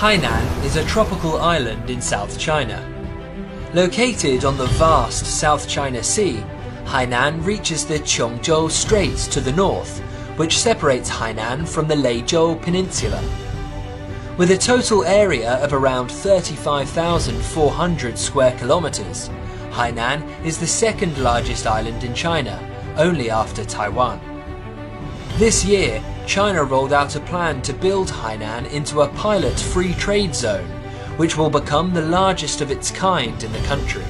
Hainan is a tropical island in South China. Located on the vast South China Sea, Hainan reaches the Qiongzhou Straits to the north, which separates Hainan from the Leizhou Peninsula. With a total area of around 35,400 square kilometers, Hainan is the second largest island in China, only after Taiwan. This year, China rolled out a plan to build Hainan into a pilot free trade zone, which will become the largest of its kind in the country.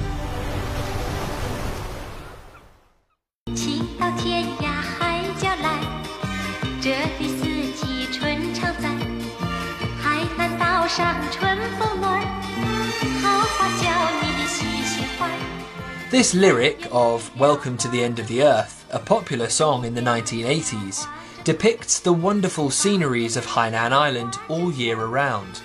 This lyric of Welcome to the End of the Earth, a popular song in the 1980s, depicts the wonderful sceneries of Hainan Island all year around.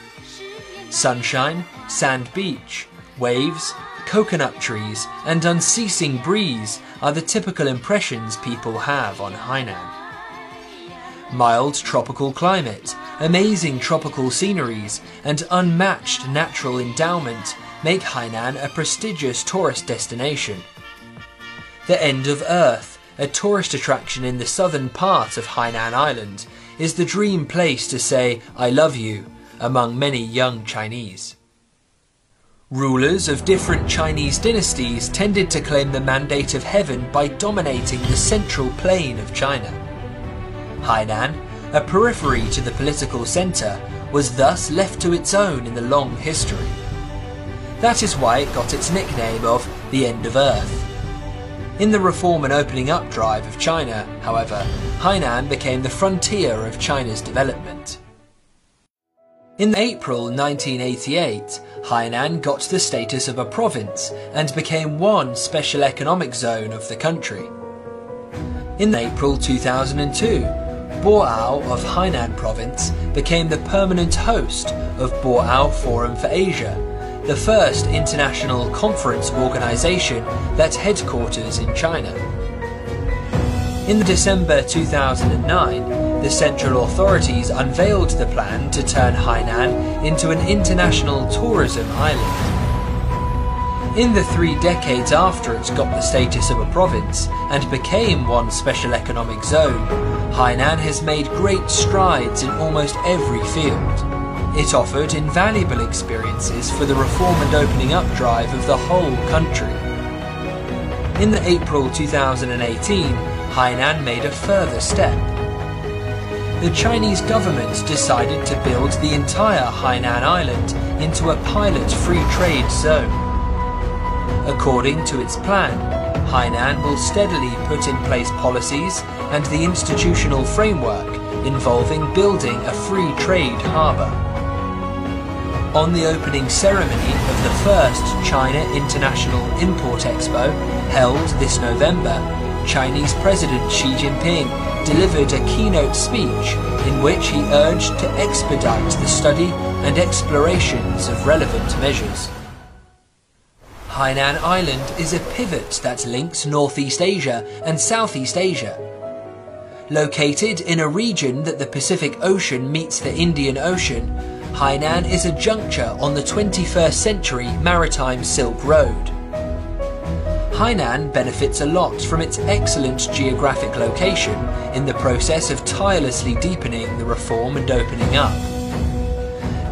Sunshine, sand beach, waves, coconut trees, and unceasing breeze are the typical impressions people have on Hainan. Mild tropical climate, amazing tropical sceneries, and unmatched natural endowment make Hainan a prestigious tourist destination. The End of Earth, a tourist attraction in the southern part of Hainan Island, is the dream place to say I love you among many young Chinese. Rulers of different Chinese dynasties tended to claim the mandate of heaven by dominating the central plain of China. Hainan, a periphery to the political centre, was thus left to its own in the long history. That is why it got its nickname of the End of Earth. In the reform and opening up drive of China, however, Hainan became the frontier of China's development. In April 1988, Hainan got the status of a province and became one special economic zone of the country. In April 2002, Bo'ao of Hainan province became the permanent host of Bo'ao Forum for Asia, the first international conference organization that's headquarters in China. In December 2009, the central authorities unveiled the plan to turn Hainan into an international tourism island. In the three decades after it got the status of a province and became one special economic zone, Hainan has made great strides in almost every field. It offered invaluable experiences for the reform and opening up drive of the whole country. In the April 2018, Hainan made a further step. The Chinese government decided to build the entire Hainan island into a pilot free trade zone. According to its plan, Hainan will steadily put in place policies and the institutional framework involving building a free trade harbour. On the opening ceremony of the first China International Import Expo, held this November, Chinese President Xi Jinping delivered a keynote speech in which he urged to expedite the study and explorations of relevant measures. Hainan Island is a pivot that links Northeast Asia and Southeast Asia. Located in a region that the Pacific Ocean meets the Indian Ocean, Hainan is a juncture on the 21st century maritime Silk Road. Hainan benefits a lot from its excellent geographic location in the process of tirelessly deepening the reform and opening up.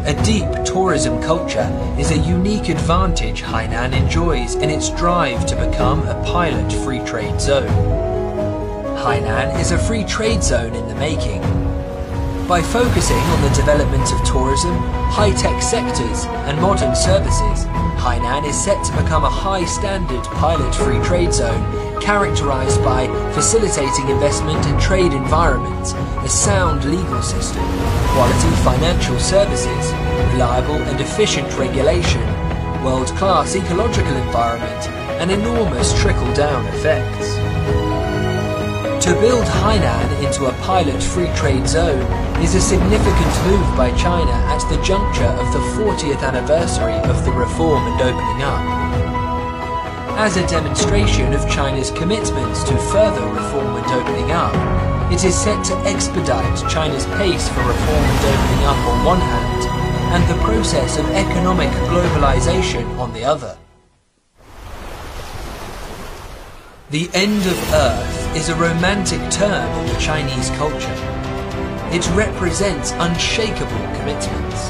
A deep tourism culture is a unique advantage Hainan enjoys in its drive to become a pilot free trade zone. Hainan is a free trade zone in the making. By focusing on the development of tourism, high-tech sectors and modern services, Hainan is set to become a high-standard pilot free trade zone characterized by facilitating investment and trade environments, a sound legal system, quality financial services, reliable and efficient regulation, world-class ecological environment, and enormous trickle-down effects. To build Hainan into a pilot free trade zone is a significant move by China at the juncture of the 40th anniversary of the reform and opening up. As a demonstration of China's commitments to further reform and opening up, it is set to expedite China's pace for reform and opening up on one hand, and the process of economic globalization on the other. The end of Earth is a romantic term in the Chinese culture. It represents unshakable commitments.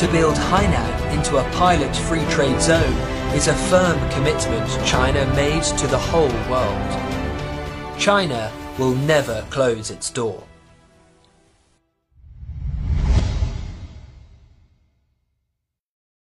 To build Hainan into a pilot free trade zone is a firm commitment China made to the whole world. China will never close its door.